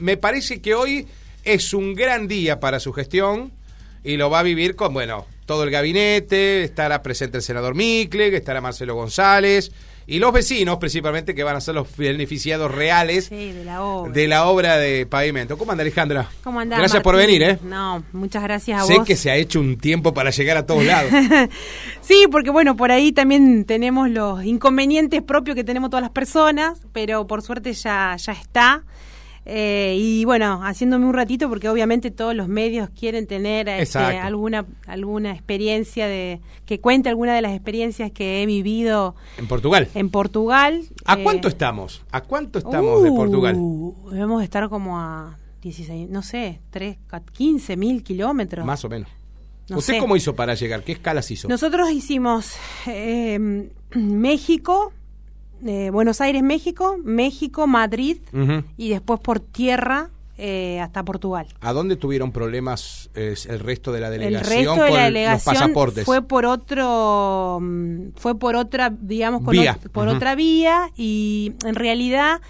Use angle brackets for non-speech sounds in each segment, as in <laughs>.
Me parece que hoy es un gran día para su gestión y lo va a vivir con, bueno, todo el gabinete, estará presente el senador Micle, estará Marcelo González y los vecinos principalmente que van a ser los beneficiados reales Sí, de la obra. de la obra de pavimento. ¿Cómo anda Alejandra? ¿Cómo andás, Gracias por venir, ¿eh? No, muchas gracias a Sé vos. que se ha hecho un tiempo para llegar a todos <laughs> lados. Sí, porque bueno, por ahí también tenemos los inconvenientes propios que tenemos todas las personas, pero por suerte ya, ya está. Eh, y bueno, haciéndome un ratito, porque obviamente todos los medios quieren tener este, alguna, alguna experiencia de que cuente alguna de las experiencias que he vivido en Portugal. en Portugal. ¿A Eh, cuánto estamos? ¿A cuánto estamos de Portugal? Uh, Debemos estar como a 16, no sé, 3, 15 mil kilómetros. Más o menos. No ¿Usted sé. cómo hizo para llegar? ¿Qué escalas hizo? Nosotros hicimos eh, México, eh, Buenos Aires, México, México, Madrid y después por tierra eh, hasta Portugal. ¿A dónde tuvieron problemas eh, el resto de la El delegación resto de la los delegación pasaportes? fue por otro, mm, fue por otra, digamos, con Vía. ot- por otra vía y en realidad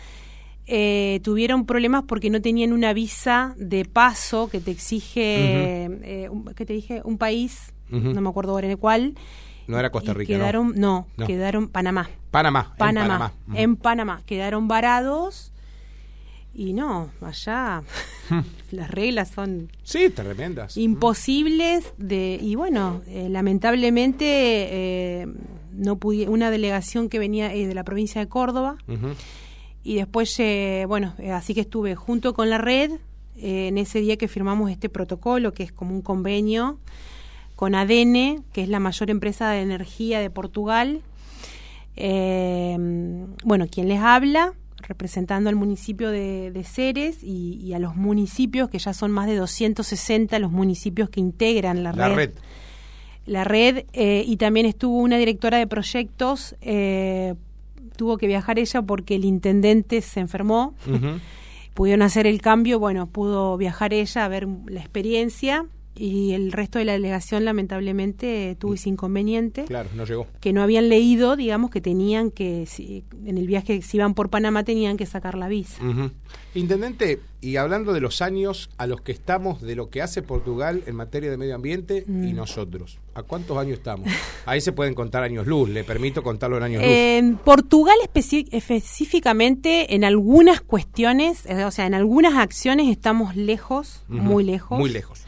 eh, tuvieron problemas porque no tenían una visa de paso que te exige, eh, un- ¿qué te dije? Un país, no me acuerdo ahora en el cual. No era Costa Rica, quedaron, no, No. quedaron Panamá. Panamá. en Panamá, en Panamá. Quedaron varados y no, allá <laughs> las reglas son Sí, tremendas. imposibles de y bueno, eh, lamentablemente eh, no pudi- una delegación que venía eh, de la provincia de Córdoba y después eh, bueno, eh, así que estuve junto con la red en ese día que firmamos este protocolo que es como un convenio con ADN, que es la mayor empresa de energía de Portugal. Eh, bueno, quien les habla, representando al municipio de, de Ceres y, y a los municipios, que ya son más de 260 los municipios que integran la, La red. La red, eh, y también estuvo una directora de proyectos, eh, tuvo que viajar ella porque el intendente se enfermó pudieron hacer el cambio, bueno, pudo viajar ella a ver la experiencia y el resto de la delegación lamentablemente tuvo ese inconveniente Claro, no llegó. que no habían leído, digamos que tenían que si- en el viaje si iban por Panamá tenían que sacar la visa. Intendente, y hablando de los años a los que estamos, de lo que hace Portugal en materia de medio ambiente y Mm. nosotros, ¿a cuántos años estamos? Ahí se pueden contar años luz, le permito contarlo en años luz. En Portugal específicamente en algunas cuestiones, eh, o sea, en algunas acciones estamos lejos, muy lejos. Muy lejos.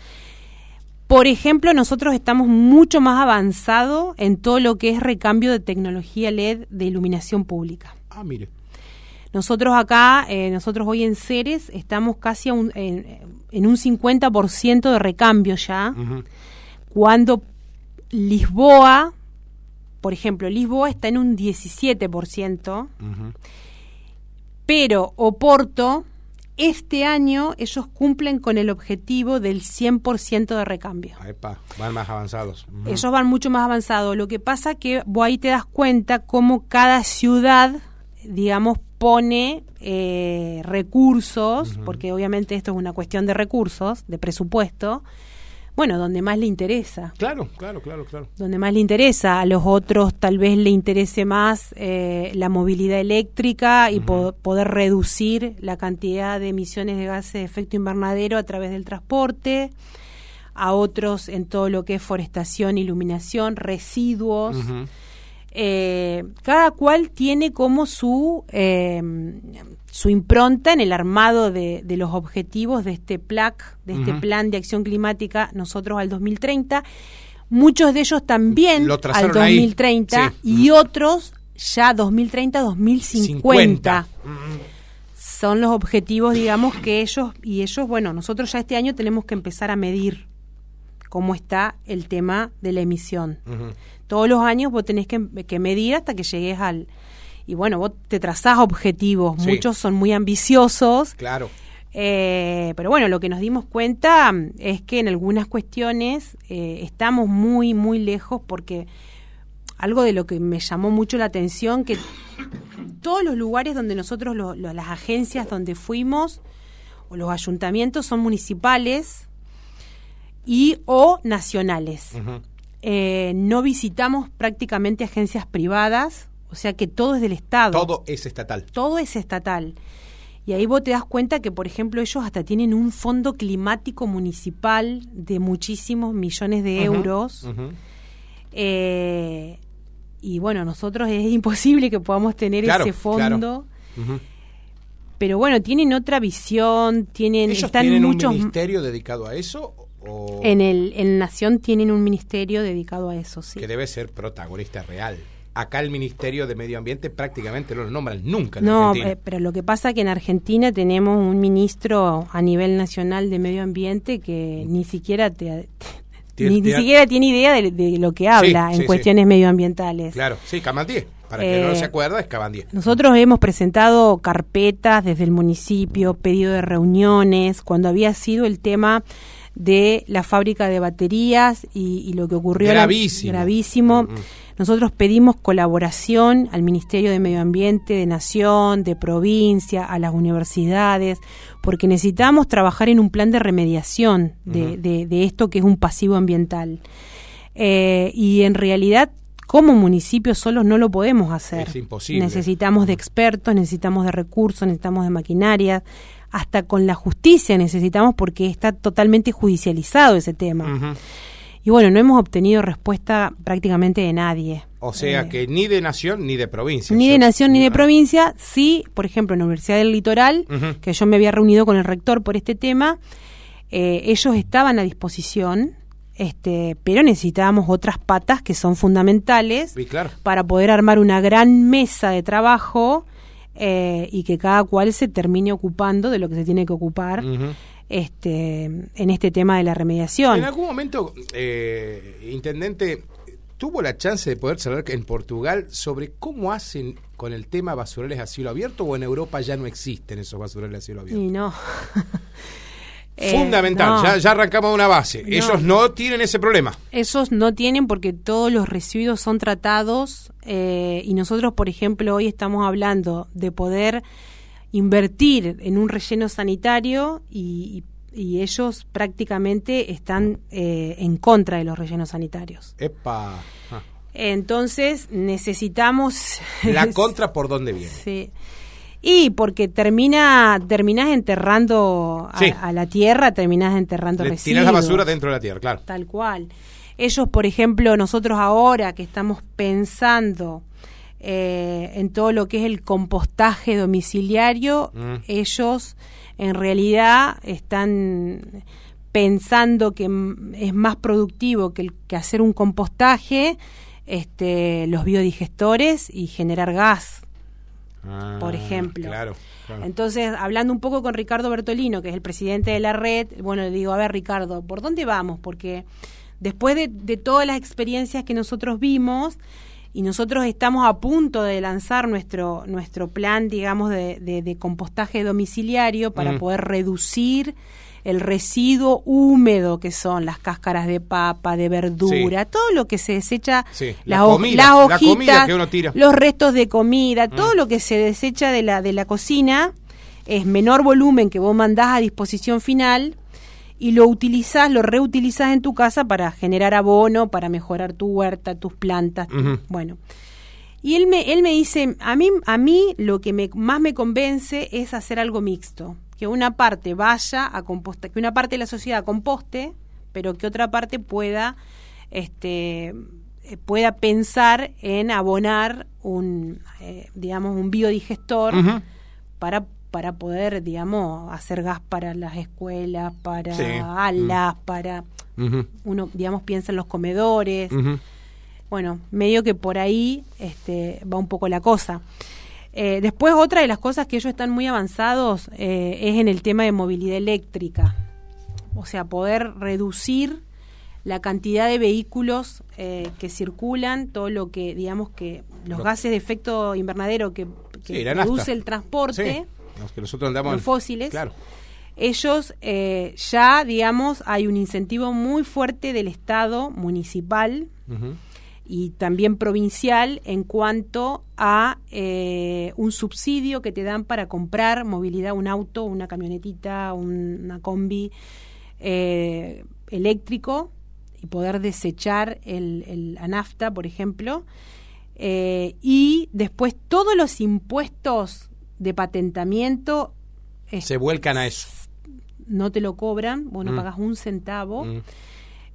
Por ejemplo, nosotros estamos mucho más avanzado en todo lo que es recambio de tecnología LED de iluminación pública. Ah, mire. Nosotros acá, eh, nosotros hoy en Ceres, estamos casi a un- en, en un 50% de recambio ya, cuando Lisboa, por ejemplo, Lisboa está en un 17%, Ujú. pero Oporto, este año ellos cumplen con el objetivo del 100% de recambio. Epa, van más avanzados. Ellos van mucho más avanzados. Lo que pasa que vos ahí te das cuenta cómo cada ciudad, digamos, pone eh, recursos, porque obviamente esto es una cuestión de recursos, de presupuesto, bueno, donde más le interesa. Claro, claro, claro, claro. Donde más le interesa, a los otros tal vez le interese más eh, la movilidad eléctrica y po- poder reducir la cantidad de emisiones de gases de efecto invernadero a través del transporte, a otros en todo lo que es forestación, iluminación, residuos. Eh, cada cual tiene como su, eh, su impronta en el armado de, de los objetivos de este PLAC, de este. Plan de Acción Climática, nosotros al 2030. Muchos de ellos también Lo al trazaron ahí. 2030 Sí. y otros ya 2030-2050. Ujú. Son los objetivos, digamos, que ellos, y ellos, bueno, nosotros ya este año tenemos que empezar a medir cómo está el tema de la emisión todos los años vos tenés que, que medir hasta que llegues al... Y bueno, vos te trazás objetivos, Sí. muchos son muy ambiciosos, Claro. eh, pero bueno, lo que nos dimos cuenta es que en algunas cuestiones eh, estamos muy, muy lejos porque algo de lo que me llamó mucho la atención, que todos los lugares donde nosotros, lo- lo- las agencias donde fuimos, o los ayuntamientos son municipales y o nacionales eh, no visitamos prácticamente agencias privadas, o sea que todo es del Estado. Todo es estatal. Todo es estatal. Y ahí vos te das cuenta que, por ejemplo, ellos hasta tienen un fondo climático municipal de muchísimos millones de euros. Eh, y bueno, nosotros es imposible que podamos tener ese fondo. Pero bueno, tienen otra visión, tienen... ¿Ellos tienen un ministerio dedicado a eso? En, el, en Nación tienen un ministerio dedicado a eso, sí. Que debe ser protagonista real acá el Ministerio de Medio Ambiente prácticamente no lo nombran nunca. no, eh, pero lo que pasa es que en Argentina tenemos un ministro a nivel nacional de Medio Ambiente que ni siquiera te, ni, siquiera tiene idea de, lo que habla en cuestiones medioambientales. Claro, sí, Camandier. Para que no se eh, acuerda, es Cabandier. Nosotros hemos presentado carpetas desde el municipio, pedido de reuniones, cuando había sido el tema de la fábrica de baterías y, lo que ocurrió. Gravísimo. gravísimo. Mm, mm. Nosotros pedimos colaboración al Ministerio de Medio Ambiente de Nación, de provincia, a las universidades, porque necesitamos trabajar en un plan de remediación de, de, esto que es un pasivo ambiental. Eh, y en realidad como municipio solos no lo podemos hacer. Es imposible. Necesitamos de expertos, necesitamos de recursos, necesitamos de maquinaria, hasta con la justicia necesitamos porque está totalmente judicializado ese tema. Y bueno, no hemos obtenido respuesta prácticamente de nadie. O sea eh, que ni de nación ni de provincia. Ni de nación ni de provincia. Sí, por ejemplo, en la Universidad del Litoral, que yo me había reunido con el rector por este tema, eh, ellos estaban a disposición, este, pero necesitábamos otras patas que son fundamentales para poder armar una gran mesa de trabajo eh, y que cada cual se termine ocupando de lo que se tiene que ocupar este, en este tema de la remediación. En algún momento, eh, intendente, tuvo la chance de poder saber en Portugal sobre cómo hacen con el tema basurales a cielo abierto o en Europa ya no existen esos basurales a cielo abierto. Y no. <laughs> Eh, Fundamental, ya, arrancamos una base. Ellos no tienen ese problema. Esos no tienen porque todos los residuos son tratados eh, y nosotros, por ejemplo, hoy estamos hablando de poder invertir en un relleno sanitario y, ellos prácticamente están eh, en contra de los rellenos sanitarios. Epa. Ah. Entonces necesitamos... ¿La <laughs> contra por dónde viene? Sí. Y porque termina, terminas enterrando a, la tierra, terminas enterrando residuos. Tiras la basura dentro de la tierra, claro. Tal cual. Ellos, por ejemplo, nosotros ahora que estamos pensando eh, en todo lo que es el compostaje domiciliario, mm. ellos en realidad están pensando que es más productivo que, que hacer un compostaje, este, los biodigestores y generar gas, ah, por ejemplo. Entonces, hablando un poco con Ricardo Bertolino, que es el presidente de la red, bueno, le digo, a ver Ricardo, ¿por dónde vamos? Porque después de, de todas las experiencias que nosotros vimos, y nosotros estamos a punto de lanzar nuestro, nuestro plan, digamos, de, de, compostaje domiciliario para mm. poder reducir el residuo húmedo que son las cáscaras de papa, de verdura, todo lo que se desecha, las hojitas, los restos de comida, todo mm. lo que se desecha de la, de la cocina es menor volumen que vos mandás a disposición final y lo utilizás, lo reutilizás en tu casa para generar abono, para mejorar tu huerta, tus plantas. Bueno. Y él me, él me dice, a mí, a mí lo que me, más me convence es hacer algo mixto, que una parte vaya a compostar, que una parte de la sociedad composte, pero que otra parte pueda, este, eh, pueda pensar en abonar un, eh, digamos, un biodigestor para para poder, digamos, hacer gas para las escuelas, para alas, mm. para... Uno, digamos, piensa en los comedores. Bueno, medio que por ahí este, va un poco la cosa. Eh, después, otra de las cosas que ellos están muy avanzados eh, es en el tema de movilidad eléctrica. O sea, poder reducir la cantidad de vehículos eh, que circulan, todo lo que, digamos, que los gases de efecto invernadero que, produce el transporte los que nosotros andamos los fósiles, claro. ellos eh, ya, digamos, hay un incentivo muy fuerte del Estado municipal y también provincial en cuanto a eh, un subsidio que te dan para comprar movilidad, un auto, una camionetita, una combi eh, eléctrico y poder desechar el, el, la nafta, por ejemplo. y después todos los impuestos de patentamiento Se vuelcan a eso. no te lo cobran, vos no Mm. pagas un centavo. Mm.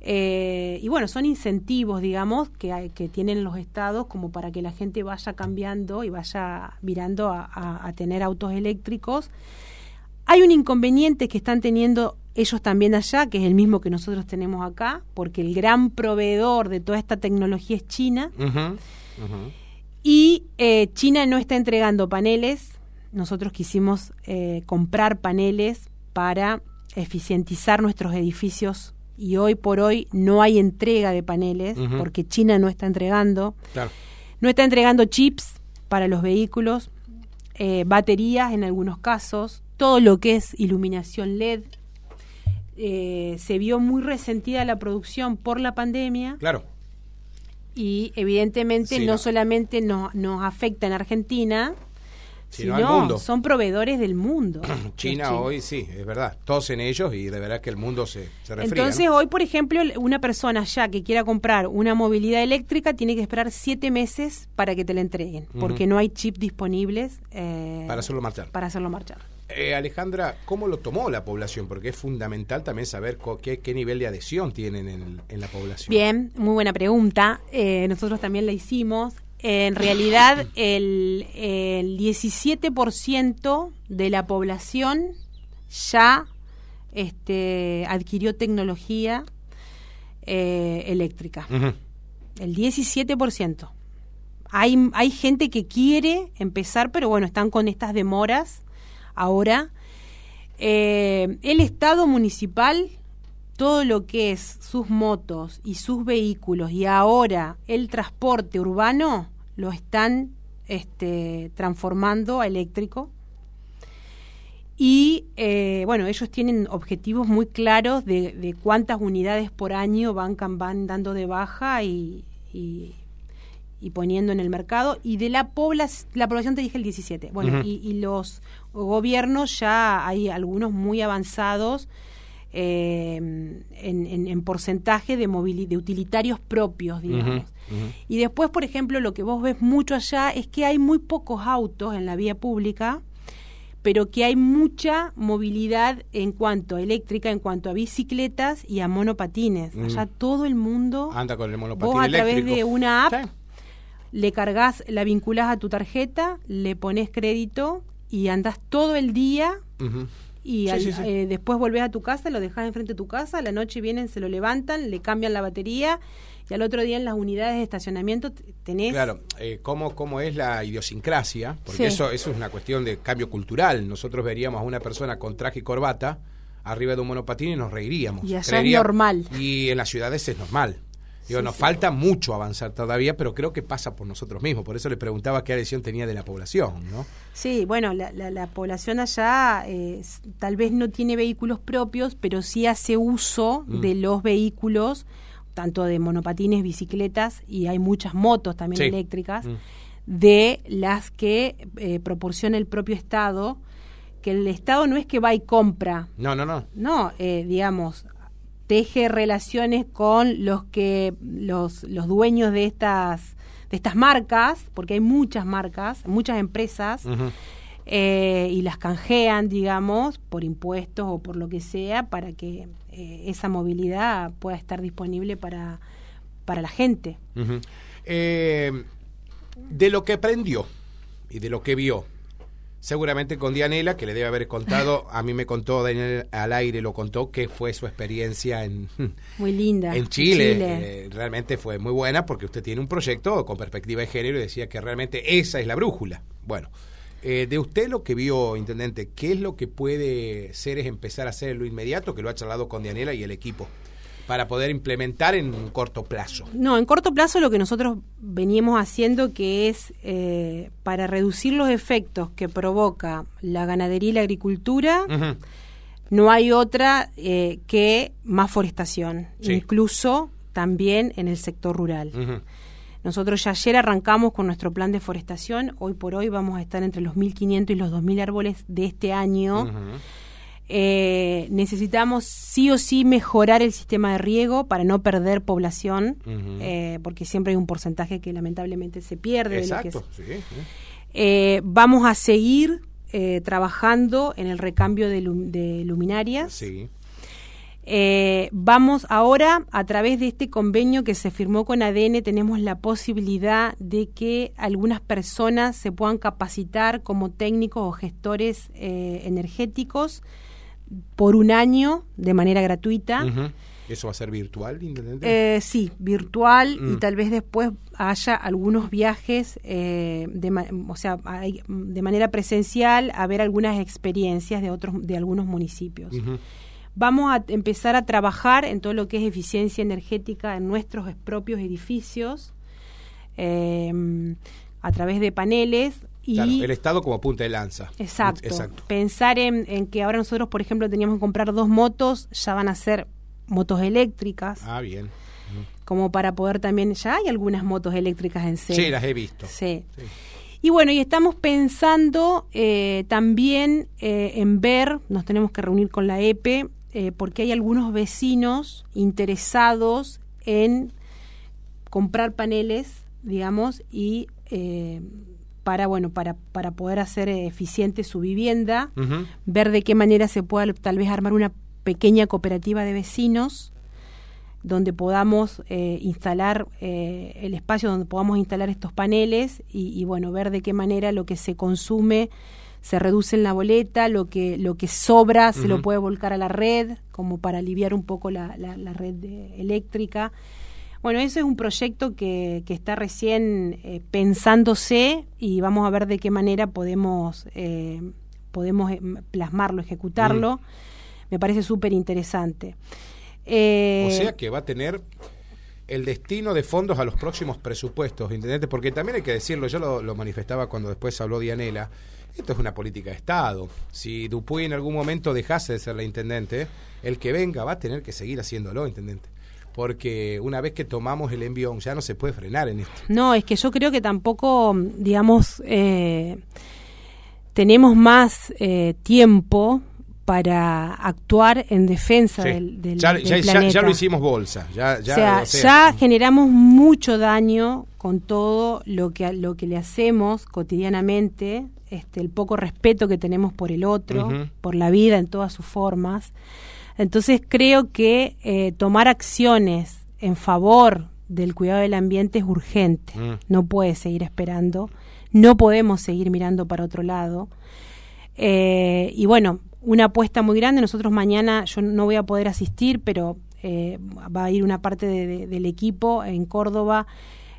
Eh, y bueno, son incentivos, digamos, que, hay- que tienen los estados como para que la gente vaya cambiando y vaya virando a, a- a tener autos eléctricos. Hay un inconveniente que están teniendo ellos también allá, que es el mismo que nosotros tenemos acá, porque el gran proveedor de toda esta tecnología es China. Y eh, China no está entregando paneles. Nosotros quisimos eh, comprar paneles para eficientizar nuestros edificios y hoy por hoy no hay entrega de paneles porque China no está entregando. Claro. No está entregando chips para los vehículos, eh, baterías en algunos casos, todo lo que es iluminación LED. Eh, se vio muy resentida la producción por la pandemia Claro. y evidentemente Sí, no, no. solamente nos, nos afecta en Argentina, Sino sino al mundo. son proveedores del mundo. <clears throat> China hoy sí, es verdad. Todos en ellos y de verdad que el mundo se, se refría. Entonces ¿no? hoy, por ejemplo, una persona ya que quiera comprar una movilidad eléctrica tiene que esperar siete meses para que te la entreguen, porque no hay chips disponibles eh, Para hacerlo marchar. para hacerlo marchar. Eh, Alejandra, ¿cómo lo tomó la población? Porque es fundamental también saber qué, qué nivel de adhesión tienen en, en la población. Bien, muy buena pregunta. Eh, nosotros también la hicimos. En realidad, el, el 17% de la población ya este, adquirió tecnología eh, eléctrica. El 17%. Hay, hay gente que quiere empezar, pero bueno, están con estas demoras ahora. Eh, el Estado municipal, todo lo que es sus motos y sus vehículos y ahora el transporte urbano, lo están este, transformando a eléctrico. Y eh, bueno, ellos tienen objetivos muy claros de, de cuántas unidades por año van, van dando de baja y, y- y poniendo en el mercado. Y de la, población la población te dije el 17. Bueno, y, y los gobiernos ya hay algunos muy avanzados eh, en, en- en porcentaje de, utilitarios propios, digamos. Y después, por ejemplo, lo que vos ves mucho allá es que hay muy pocos autos en la vía pública, pero que hay mucha movilidad en cuanto a eléctrica, en cuanto a bicicletas y a monopatines. Mm. Allá todo el mundo, Anda con el monopatín vos a través de una app, Sí. le cargas, la vinculás a tu tarjeta, le pones crédito y andás todo el día. Y Sí, al- sí, sí. eh, después volvés a tu casa, lo dejás enfrente de tu casa, a la noche vienen, se lo levantan, le cambian la batería y al otro día en las unidades de estacionamiento tenés... Claro, eh, ¿cómo, ¿cómo es la idiosincrasia? Porque eso, eso es una cuestión de cambio cultural. Nosotros veríamos a una persona con traje y corbata arriba de un monopatín y nos reiríamos. Y allá es normal. Y en las ciudades es normal. Digo, Sí, nos sí. falta mucho avanzar todavía, pero creo que pasa por nosotros mismos. Por eso le preguntaba qué adhesión tenía de la población, ¿no? Sí, bueno, la, la- la población allá eh, tal vez no tiene vehículos propios, pero sí hace uso Mm. de los vehículos, tanto de monopatines, bicicletas, y hay muchas motos también Sí. eléctricas, Mm. de las que eh, proporciona el propio Estado, que el Estado no es que va y compra, No, no, no. no, eh, digamos, teje relaciones con los que los, los dueños de estas de estas marcas, porque hay muchas marcas, muchas empresas, eh, y las canjean, digamos, por impuestos o por lo que sea, para que eh, esa movilidad pueda estar disponible para, para la gente. Eh, de lo que aprendió y de lo que vio, seguramente con Dianela, que le debe haber contado, a mí me contó Daniel al aire, lo contó, que fue su experiencia en, Muy linda. en Chile. Eh, realmente fue muy buena porque usted tiene un proyecto con perspectiva de género y decía que realmente esa es la brújula. Bueno, eh, de usted lo que vio, intendente, ¿qué es lo que puede ser es empezar a hacer en lo inmediato, que lo ha charlado con Dianela y el equipo, para poder implementar en un corto plazo? No, en corto plazo lo que nosotros veníamos haciendo que es eh, para reducir los efectos que provoca la ganadería y la agricultura, no hay otra eh, que más forestación, Sí. incluso también en el sector rural. Nosotros ya ayer arrancamos con nuestro plan de forestación, hoy por hoy vamos a estar entre los 1.500 y los 2.000 árboles de este año. Eh, necesitamos sí o sí mejorar el sistema de riego para no perder población, eh, porque siempre hay un porcentaje que lamentablemente se pierde. de lo que Exacto, es. sí, sí. Eh, vamos a seguir eh, trabajando en el recambio de, de luminarias. Sí. Vamos ahora, a través de este convenio que se firmó con ADN, tenemos la posibilidad de que algunas personas se puedan capacitar como técnicos o gestores eh, energéticos por un año de manera gratuita. ¿Eso va a ser virtual, Intendente? Eh, sí, virtual y mm. tal vez después haya algunos viajes, de, o sea, de manera presencial, a ver algunas experiencias de otros, de algunos municipios. Vamos a empezar a trabajar en todo lo que es eficiencia energética en nuestros propios edificios em, a través de paneles. Y, el Estado como punta de lanza. Exacto. Pensar en, que ahora nosotros, por ejemplo, teníamos que comprar dos motos, ya van a ser motos eléctricas. Ah, bien. Como para poder también, ya hay algunas motos eléctricas en serio. Sí, las he visto. Sí. Y bueno, y estamos pensando eh, también eh, en ver, nos tenemos que reunir con la EPE, eh, porque hay algunos vecinos interesados en comprar paneles, digamos, y eh, para bueno para, para poder hacer eficiente su vivienda, ver de qué manera se pueda tal vez armar una pequeña cooperativa de vecinos donde podamos eh, instalar el espacio donde podamos instalar estos paneles y, y, bueno ver de qué manera lo que se consume se reduce en la boleta, lo que, lo que sobra se lo puede volcar a la red, como para aliviar un poco la, la, red eléctrica. Bueno, ese es un proyecto que, que está recién eh, pensándose y vamos a ver de qué manera podemos, eh, podemos eh, plasmarlo, ejecutarlo. Me parece súper interesante. o sea que va a tener el destino de fondos a los próximos presupuestos, Intendente, porque también hay que decirlo, yo lo, lo manifestaba cuando después habló Dianela, esto es una política de Estado. Si Dupuy en algún momento dejase de ser la intendente, el que venga va a tener que seguir haciéndolo, intendente. Porque una vez que tomamos el envión ya no se puede frenar en esto. No, es que yo creo que tampoco, digamos, eh, tenemos más eh, tiempo para actuar en defensa del, del, ya, planeta. Ya, lo hicimos bolsa. Ya, o sea, ya generamos mucho daño con todo lo que, lo que le hacemos cotidianamente este, el poco respeto que tenemos por el otro, por la vida en todas sus formas. Entonces creo que eh, tomar acciones en favor del cuidado del ambiente es urgente. Mm. No puede seguir esperando. No podemos seguir mirando para otro lado. Eh, y bueno, una apuesta muy grande. Nosotros mañana, yo no voy a poder asistir, pero eh, va a ir una parte del equipo en Córdoba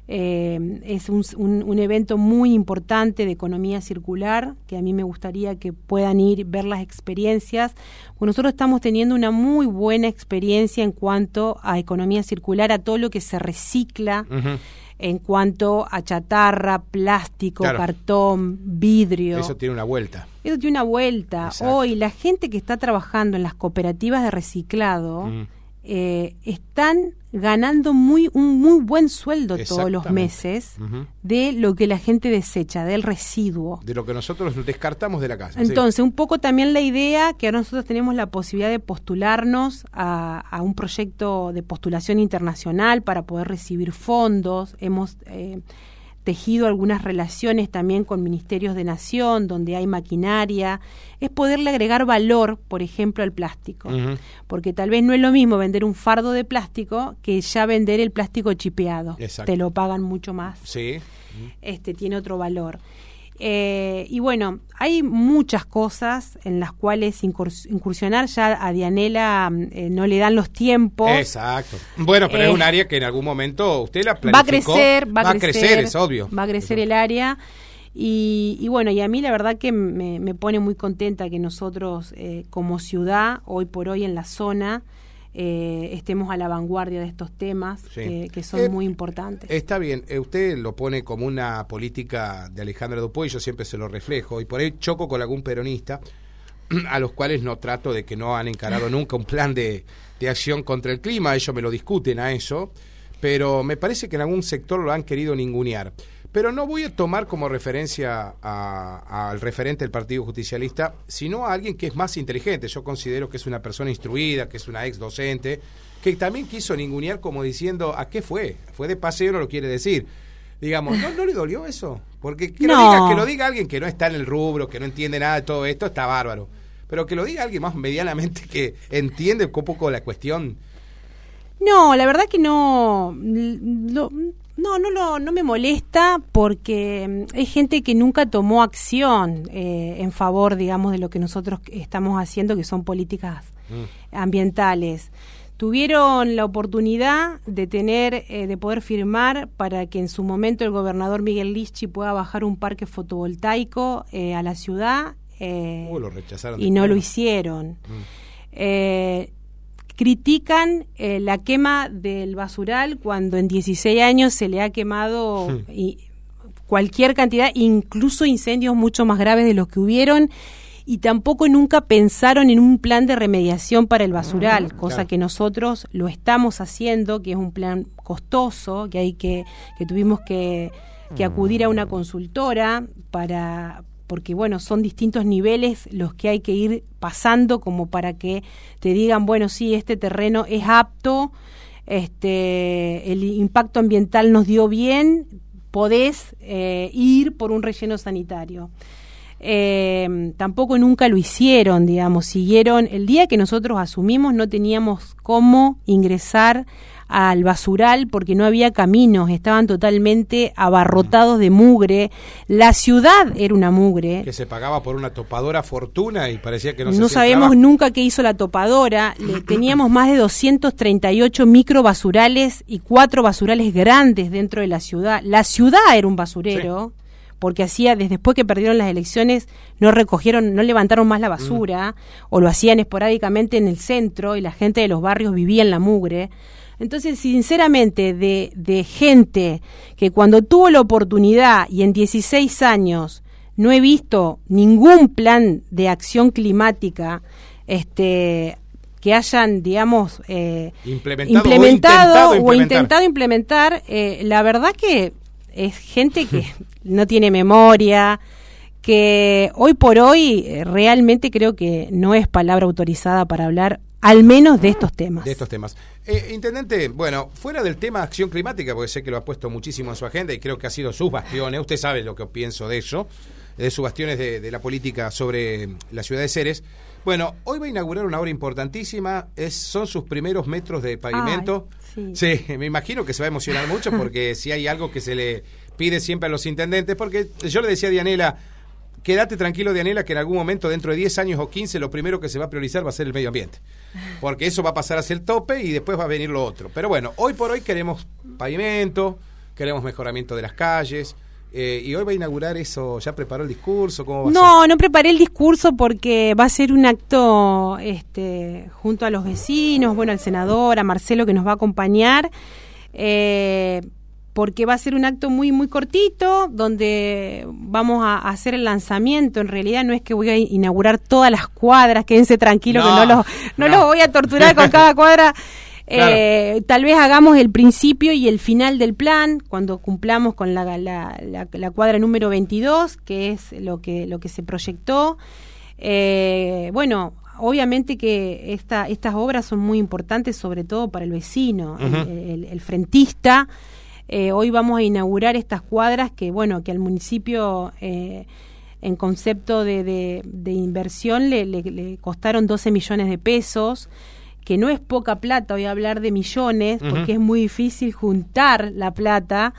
eh, es un, un, evento muy importante de economía circular, que a mí me gustaría que puedan ir, ver las experiencias. nosotros estamos teniendo una muy buena experiencia en cuanto a economía circular, a todo lo que se recicla. En cuanto a chatarra, plástico, cartón, vidrio. Eso tiene una vuelta. Eso tiene una vuelta. Hoy la gente que está trabajando en las cooperativas de reciclado, eh, están ganando muy un muy buen sueldo todos los meses de lo que la gente desecha, del residuo. De lo que nosotros descartamos de la casa. Entonces, un poco también la idea que ahora nosotros tenemos la posibilidad de postularnos a, un proyecto de postulación internacional para poder recibir fondos. Hemos eh, tejido algunas relaciones también con ministerios de nación, donde hay maquinaria, es poderle agregar valor, por ejemplo, al plástico. Porque tal vez no es lo mismo vender un fardo de plástico que ya vender el plástico chipeado. Te lo pagan mucho más. Sí. Este tiene otro valor. Eh, y bueno, hay muchas cosas en las cuales incursionar. Ya a Dianela eh, no le dan los tiempos. Exacto. Bueno, pero es un eh, área que en algún momento usted la planificó. Va a crecer, va, a crecer, es obvio. Va a crecer el área. Y, bueno, y a mí la verdad que me, me pone muy contenta que nosotros como ciudad, hoy por hoy en la zona, eh, estemos a la vanguardia de estos temas que, son eh, muy importantes. Está bien, eh, usted lo pone como una política de Alejandra Dupuy, yo siempre se lo reflejo, y por ahí choco con algún peronista, <clears throat> a los cuales no trato de que no han encarado <laughs> nunca un plan de, de acción contra el clima, ellos me lo discuten a eso, pero me parece que en algún sector lo han querido ningunear. Pero no voy a tomar como referencia al referente del Partido Justicialista, sino a alguien que es más inteligente. Yo considero que es una persona instruida, que es una ex docente, que también quiso ningunear como diciendo, ¿a qué fue? Fue de paseo, no lo quiere decir. Digamos, ¿no, ¿no le dolió eso? Porque que, lo diga, que lo diga alguien que no está en el rubro, que no entiende nada de todo esto, está bárbaro. Pero que lo diga alguien más medianamente que entiende un poco la cuestión. No, la verdad que no. No, no, no me molesta porque hay gente que nunca tomó acción eh, en favor, digamos, de lo que nosotros estamos haciendo, que son políticas mm. ambientales tuvieron la oportunidad de tener, eh, de poder firmar para que en su momento el gobernador Miguel Lichi pueda bajar un parque fotovoltaico eh, a la ciudad uh, lo rechazaron y no lo hicieron. Mm. Critican la quema del basural cuando en 16 años se le ha quemado hmm. y cualquier cantidad, incluso incendios mucho más graves de los que hubieron y tampoco nunca pensaron en un plan de remediación para el basural, cosa que nosotros lo estamos haciendo, que es un plan costoso, que hay que, que tuvimos que, que acudir a una consultora para porque bueno, son distintos niveles los que hay que ir pasando como para que te digan, bueno, sí, este terreno es apto, este el impacto ambiental nos dio bien, podés eh, ir por un relleno sanitario. Eh, tampoco nunca lo hicieron, digamos, siguieron, el día que nosotros asumimos no teníamos cómo ingresar al basural porque no había caminos, estaban totalmente abarrotados de mugre. La ciudad era una mugre. Que se pagaba por una topadora fortuna y parecía que no se No sabemos nunca qué hizo la topadora. Le, <clears throat> teníamos más de 238 micro basurales y cuatro basurales grandes dentro de la ciudad. La ciudad era un basurero porque hacía, desde después que perdieron las elecciones, no recogieron, no levantaron más la mm. basura, o lo hacían esporádicamente en el centro, y la gente de los barrios vivía en la mugre. Entonces, sinceramente, de, de gente que cuando tuvo la oportunidad y en 16 años no he visto ningún plan de acción climática, este que hayan, digamos, eh, implementado, o intentado implementar, eh, la verdad que es gente que <laughs> no tiene memoria, que hoy por hoy eh, realmente creo que no es palabra autorizada para hablar al menos de estos temas. De estos temas. Eh, intendente, bueno, fuera del tema acción climática, porque sé que lo ha puesto muchísimo en su agenda y creo que ha sido sus bastiones, usted sabe lo que pienso de eso, de sus bastiones de, la política sobre la ciudad de Ceres. Bueno, hoy va a inaugurar una obra importantísima, es, son sus primeros metros de pavimento. sí, me imagino que se va a emocionar mucho porque <laughs> si hay algo que se le pide siempre a los intendentes, porque yo le decía a Dianela, quédate tranquilo, Dianela, que en algún momento, dentro de 10 años o 15, lo primero que se va a priorizar va a ser el medio ambiente. Porque eso va a pasar a ser el tope y después va a venir lo otro. Pero bueno, hoy por hoy queremos pavimento, queremos mejoramiento de las calles. Eh, y hoy va a inaugurar eso, ¿ya preparó el discurso? ¿Cómo va no, no preparé el discurso porque va a ser un acto este, junto a los vecinos, bueno, al senador, a Marcelo que nos va a acompañar. Eh, porque va a ser un acto muy muy cortito donde vamos a hacer el lanzamiento. En realidad no es que voy a inaugurar todas las cuadras quédense tranquilos que no los no, los voy a torturar con cada cuadra. <laughs> Eh, tal vez hagamos el principio y el final del plan cuando cumplamos con la, la, la, cuadra número 22 que es lo que lo que se proyectó. Eh, bueno obviamente que esta, estas obras son muy importantes sobre todo para el vecino el frentista eh, hoy vamos a inaugurar estas cuadras que, bueno, que al municipio eh, en concepto de, inversión le, costaron 12 millones de pesos, que no es poca plata, voy a hablar de millones, porque es muy difícil juntar la plata.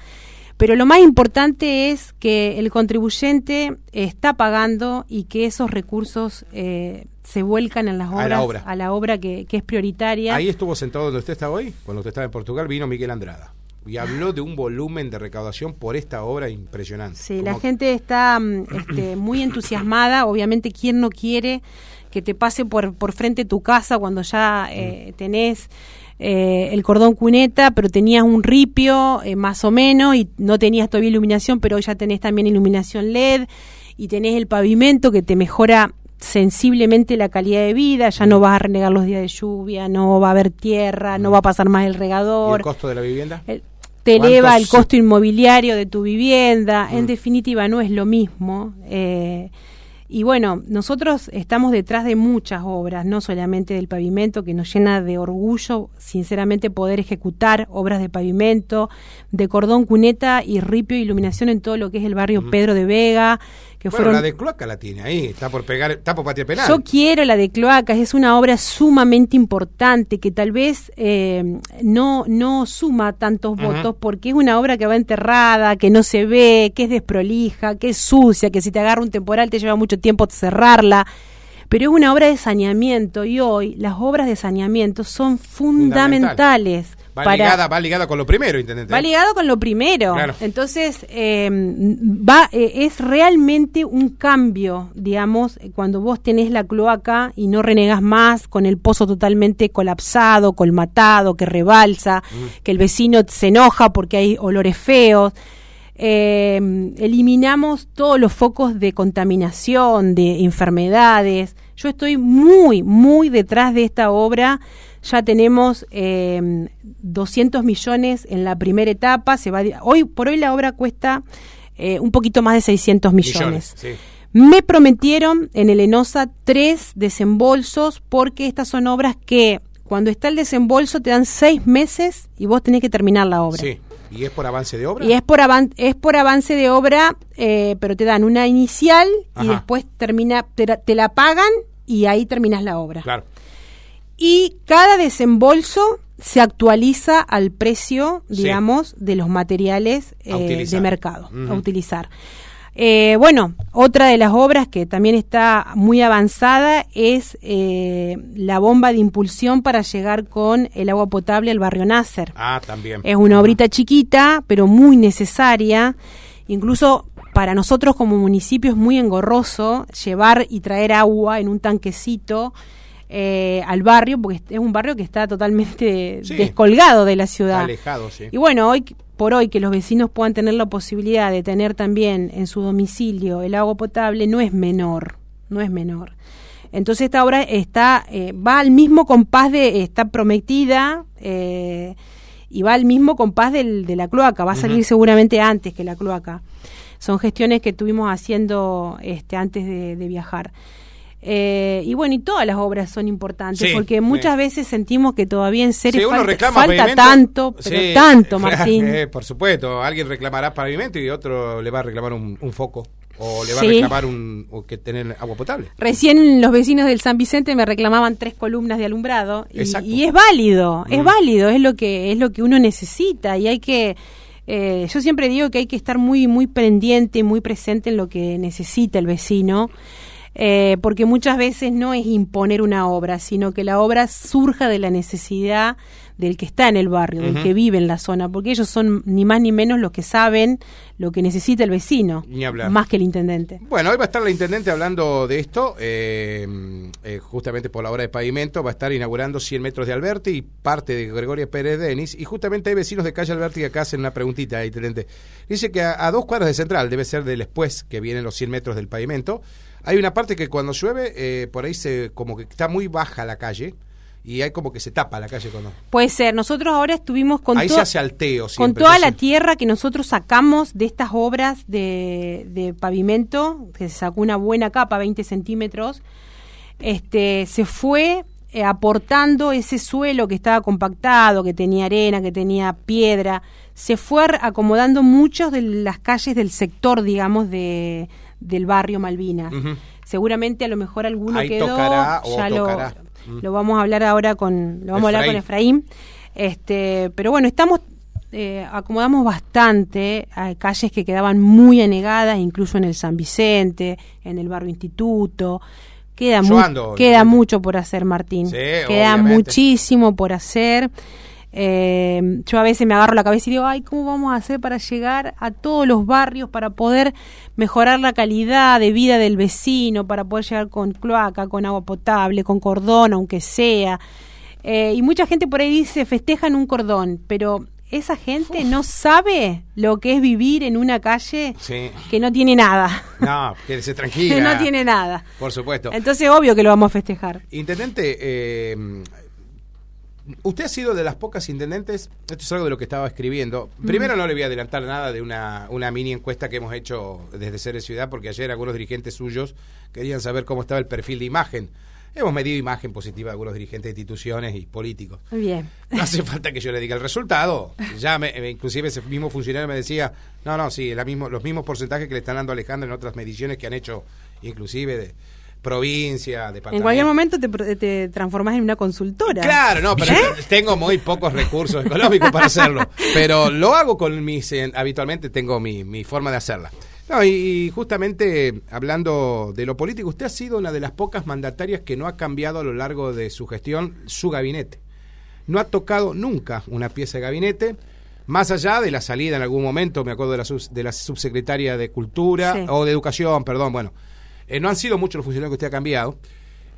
Pero lo más importante es que el contribuyente está pagando y que esos recursos eh, se vuelcan en las obras, a la obra, a la obra que, que, es prioritaria. Ahí estuvo sentado donde usted está hoy, cuando usted estaba en Portugal, vino Miguel Andrada y habló de un volumen de recaudación por esta obra impresionante. Sí, la gente está mm, este, muy entusiasmada. Obviamente, ¿quién no quiere que te pase por, por frente tu casa cuando ya eh, mm. tenés eh, el cordón cuneta, pero tenías un ripio eh, más o menos y no tenías todavía iluminación, pero ya tenés también iluminación LED y tenés el pavimento que te mejora sensiblemente la calidad de vida, ya no vas a renegar los días de lluvia, no va a haber tierra, no va a pasar más el regador. ¿Y el costo de la vivienda? Te eleva el costo inmobiliario de tu vivienda, en mm. definitiva no es lo mismo. Eh, Y bueno, nosotros estamos detrás de muchas obras, no solamente del pavimento, que nos llena de orgullo, sinceramente, poder ejecutar obras de pavimento, de cordón, cuneta y ripio, iluminación en todo lo que es el barrio Pedro de Vega. Que bueno, fueron... la de cloaca la tiene ahí, está por pegar, está por patear penal. Yo quiero la de cloacas, es una obra sumamente importante que tal vez eh, no, no suma tantos votos porque es una obra que va enterrada, que no se ve, que es desprolija, que es sucia, que si te agarra un temporal te lleva mucho tiempo cerrarla. Pero es una obra de saneamiento y hoy las obras de saneamiento son fundamentales. Va, para- ligada, va ligada con lo primero, intendente. Va ligado con lo primero. Claro. Entonces, eh, va, eh, es realmente un cambio, digamos, cuando vos tenés la cloaca y no renegas más con el pozo totalmente colapsado, colmatado, que rebalsa, que el vecino se enoja porque hay olores feos. Eh, eliminamos todos los focos de contaminación, de enfermedades. Yo estoy muy, muy detrás de esta obra. Ya tenemos eh, 200 millones en la primera etapa. Se va, a- hoy por hoy la obra cuesta eh, un poquito más de 600 millones. sí. Me prometieron en el ENOSA tres desembolsos porque estas son obras que cuando está el desembolso te dan seis meses y vos tenés que terminar la obra. Sí. ¿Y es por avance de obra? Y es por, avan- es por avance de obra, eh, pero te dan una inicial y después termina, te, la- te la pagan y ahí terminas la obra. Claro. Y cada desembolso se actualiza al precio, Sí. digamos, de los materiales eh, de mercado a utilizar. Eh, bueno, otra de las obras que también está muy avanzada es eh, la bomba de impulsión para llegar con el agua potable al barrio Nasser. Ah, también. Es una obrita chiquita, pero muy necesaria. Incluso para nosotros como municipio es muy engorroso llevar y traer agua en un tanquecito eh, al barrio, porque es un barrio que está totalmente Sí. descolgado de la ciudad. Alejado, sí. Y bueno, hoy por hoy que los vecinos puedan tener la posibilidad de tener también en su domicilio el agua potable no es menor, no es menor. Entonces esta obra está eh, va al mismo compás de está prometida eh, y va al mismo compás del, de la cloaca, va a salir seguramente antes que la cloaca. Son gestiones que estuvimos haciendo este, antes de, de viajar. Eh, y bueno, y todas las obras son importantes, Sí, porque muchas sí. veces sentimos que todavía en serio Sí, falta, tanto, pero tanto, <laughs> Martín. eh, por supuesto, alguien reclamará pavimento y otro le va a reclamar un, un foco. O le va a reclamar un, o que tener agua potable. Recién los vecinos del San Vicente me reclamaban tres columnas de alumbrado y es válido, es Mm. válido, es lo que es lo que uno necesita y hay que eh, yo siempre digo que hay que estar muy muy pendiente, muy presente en lo que necesita el vecino. Eh, porque muchas veces no es imponer una obra, sino que la obra surja de la necesidad del que está en el barrio, del que vive en la zona, porque ellos son ni más ni menos los que saben lo que necesita el vecino, Ni hablar. más que el intendente. Bueno, hoy va a estar la intendente hablando de esto, eh, eh, justamente por la obra de pavimento, va a estar inaugurando 100 metros de Alberti y parte de Gregoria Pérez Denis, y justamente hay vecinos de calle Alberti que acá hacen una preguntita, intendente. Dice que a, a dos cuadras de central, debe ser del después que vienen los 100 metros del pavimento, hay una parte que cuando llueve, eh, por ahí se como que está muy baja la calle, y hay como que se tapa la calle cuando... Puede ser. Nosotros ahora estuvimos con, ahí to- se hace alteo con toda la tierra que nosotros sacamos de estas obras de, de pavimento, que se sacó una buena capa, 20 centímetros, este, se fue eh, aportando ese suelo que estaba compactado, que tenía arena, que tenía piedra, se fue acomodando muchos de las calles del sector, digamos, de, del barrio Malvinas. Seguramente a lo mejor alguno Ahí quedó, tocará o ya lo, lo vamos a hablar ahora con, lo vamos a hablar con Efraín. Este, pero bueno, estamos eh, acomodamos bastante a calles que quedaban muy anegadas, incluso en el San Vicente, en el barrio Instituto. Queda, mu- ando, queda mucho por hacer, Martín. Sí, queda obviamente. muchísimo por hacer. Eh, yo a veces me agarro la cabeza y digo, ay, ¿cómo vamos a hacer para llegar a todos los barrios, para poder mejorar la calidad de vida del vecino, para poder llegar con cloaca, con agua potable, con cordón, aunque sea? Eh, y mucha gente por ahí dice, festejan un cordón, pero esa gente no sabe lo que es vivir en una calle Sí. que no tiene nada. No, quédese tranquila. <laughs> que no tiene nada. Por supuesto. Entonces, obvio que lo vamos a festejar. Intendente, eh, Usted ha sido de las pocas intendentes, esto es algo de lo que estaba escribiendo. Primero no le voy a adelantar nada de una, una mini encuesta que hemos hecho desde Ceres Ciudad, porque ayer algunos dirigentes suyos querían saber cómo estaba el perfil de imagen. Hemos medido imagen positiva de algunos dirigentes de instituciones y políticos. Muy bien. No hace falta que yo le diga el resultado. Ya me, inclusive ese mismo funcionario me decía, no, no, sí, la mismo, los mismos porcentajes que le están dando a Alejandro en otras mediciones que han hecho inclusive de provincia, departamento. En cualquier momento te, te transformas en una consultora. Claro, no, pero ¿Eh? <laughs> tengo muy pocos recursos económicos para hacerlo. Pero lo hago con mis, eh, habitualmente tengo mi, mi forma de hacerla. No, y, justamente hablando de lo político, usted ha sido una de las pocas mandatarias que no ha cambiado a lo largo de su gestión su gabinete. No ha tocado nunca una pieza de gabinete, más allá de la salida en algún momento, me acuerdo de la, de la subsecretaria de Cultura, o de Educación, perdón, bueno, eh, no han sido muchos los funcionarios que usted ha cambiado.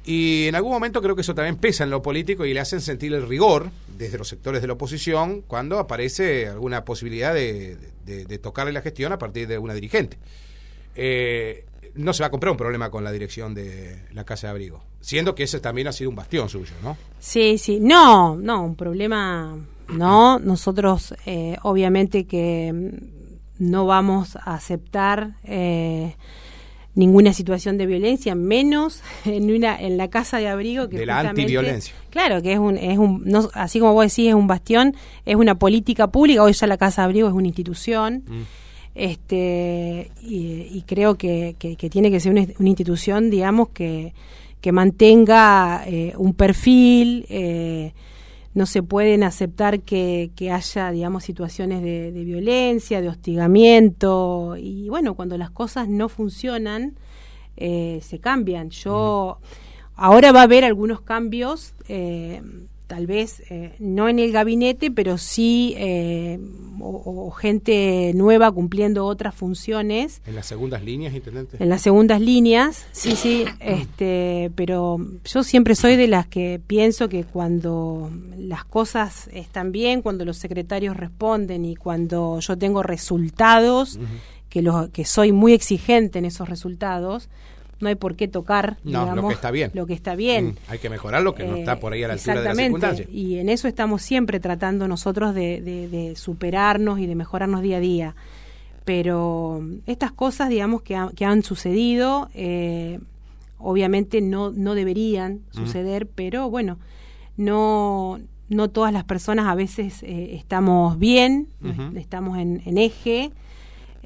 Y en algún momento creo que eso también pesa en lo político y le hacen sentir el rigor desde los sectores de la oposición cuando aparece alguna posibilidad de, tocarle la gestión a partir de una dirigente. Eh, no se va a comprar un problema con la dirección de la Casa de Abrigo, siendo que ese también ha sido un bastión suyo, ¿no? Sí, sí, no, no, un problema, no, nosotros eh, obviamente que no vamos a aceptar ninguna situación de violencia, menos <laughs> en una en la casa de abrigo que de la antiviolencia. Claro, que es un es un no, así como vos decís es un bastión, es una política pública, hoy ya la casa de abrigo es una institución. Mm. Este y, creo que, que, tiene que ser una, institución, digamos, que, que mantenga eh, un perfil eh, no se pueden aceptar que, haya, digamos, situaciones de, violencia, de hostigamiento, y bueno, cuando las cosas no funcionan, eh, se cambian. Yo, ahora va a haber algunos cambios, eh, tal vez eh, no en el gabinete, pero sí eh, o, gente nueva cumpliendo otras funciones. ¿En las segundas líneas, intendente? En las segundas líneas, sí, sí, <clears throat> este, pero yo siempre soy de las que pienso que cuando las cosas están bien, cuando los secretarios responden y cuando yo tengo resultados, que, lo, que soy muy exigente en esos resultados, no hay por qué tocar lo que está bien. Lo que está bien. Mm, hay que mejorar lo que no está por ahí a la altura de la circunstancia. Y en eso estamos siempre tratando nosotros de, superarnos y de mejorarnos día a día. Pero estas cosas, digamos, que, que han sucedido, eh, obviamente no, no deberían suceder, pero bueno, no, no todas las personas a veces eh, estamos bien, estamos en, en eje